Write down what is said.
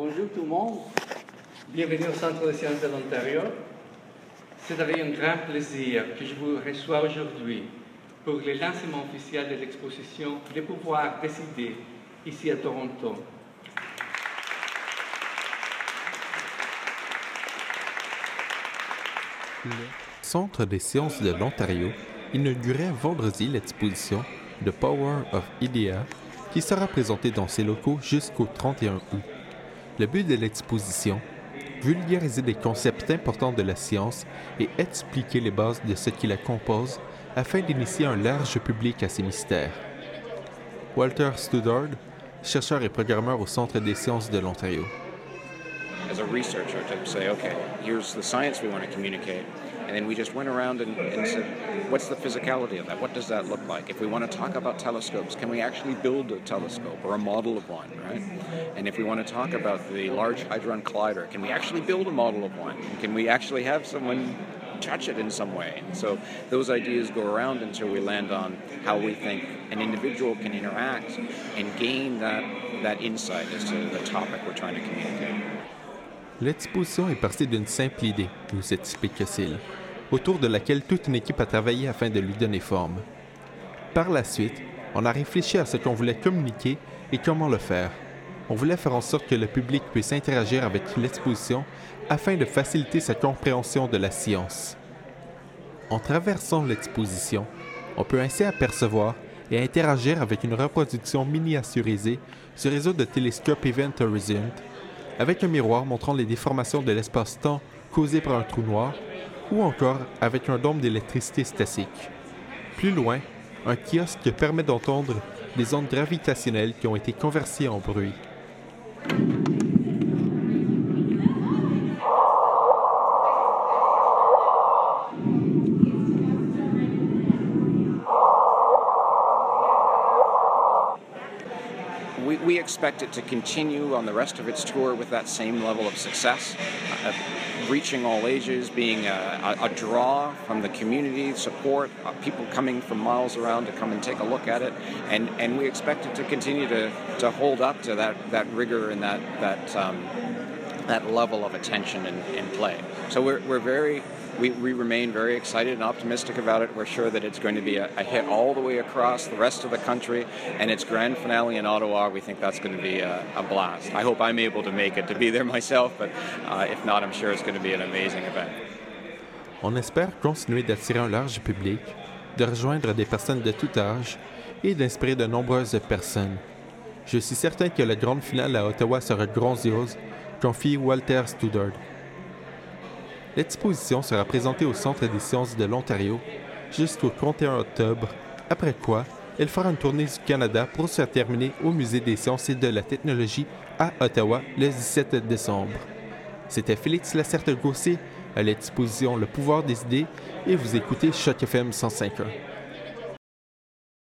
Bonjour tout le monde. Bienvenue au Centre de sciences de l'Ontario. C'est avec un grand plaisir que je vous reçois aujourd'hui pour le lancement officiel de l'exposition Les pouvoirs décidés ici à Toronto. Le Centre des sciences de l'Ontario inaugurait vendredi l'exposition The Power of Idea qui sera présentée dans ses locaux jusqu'au 31 août. Le but de l'exposition vulgariser des concepts importants de la science et expliquer les bases de ce qui la compose afin d'initier un large public à ces mystères. Walter Studard, chercheur et programmeur au Centre des sciences de l'Ontario. As a researcher, to say, okay, here's the science we want to communicate. And then we just went around and, and said, what's the physicality of that? What does that look like? If we want to talk about telescopes, can we actually build a telescope or a model of one, right? And if we want to talk about the Large Hadron Collider, can we actually build a model of one? Can we actually have someone touch it in some way? And so those ideas go around until we land on how we think an individual can interact and gain that, that insight as to the topic we're trying to communicate. L'exposition est partie d'une simple idée, nous explique Cécile, autour de laquelle toute une équipe a travaillé afin de lui donner forme. Par la suite, on a réfléchi à ce qu'on voulait communiquer et comment le faire. On voulait faire en sorte que le public puisse interagir avec l'exposition afin de faciliter sa compréhension de la science. En traversant l'exposition, on peut ainsi apercevoir et interagir avec une reproduction miniaturisée du réseau de télescopes Event Horizon avec un miroir montrant les déformations de l'espace-temps causées par un trou noir, ou encore avec un dôme d'électricité statique. Plus loin, un kiosque permet d'entendre les ondes gravitationnelles qui ont été converties en bruit. We, expect it to continue on the rest of its tour with that same level of success, uh, reaching all ages, being a, a, a, draw from the community, support, uh, people coming from miles around to come and take a look at it, and, and we expect it to continue to, to hold up to that, that rigor and that, that, um, that level of attention and, and play. So we're, we're very we, we remain very excited and optimistic about it. We're sure that it's going to be a, a, hit all the way across the rest of the country, and its grand finale in Ottawa, we think that's going to be a, a blast. I hope I'm able to make it to be there myself, but uh, if not, I'm sure it's going to be an amazing event. On espère continuer d'attirer un large public, de rejoindre des personnes de tout âge et d'inspirer de nombreuses personnes. Je suis certain que la grande finale à Ottawa sera grandiose, confie Walter Studard. L'exposition sera présentée au Centre des sciences de l'Ontario jusqu'au 31 octobre, après quoi elle fera une tournée du Canada pour se terminer au Musée des sciences et de la technologie à Ottawa le 17 décembre. C'était Félix Lacerte-Gossé à l'exposition Le pouvoir des idées et vous écoutez Choc FM 105.1.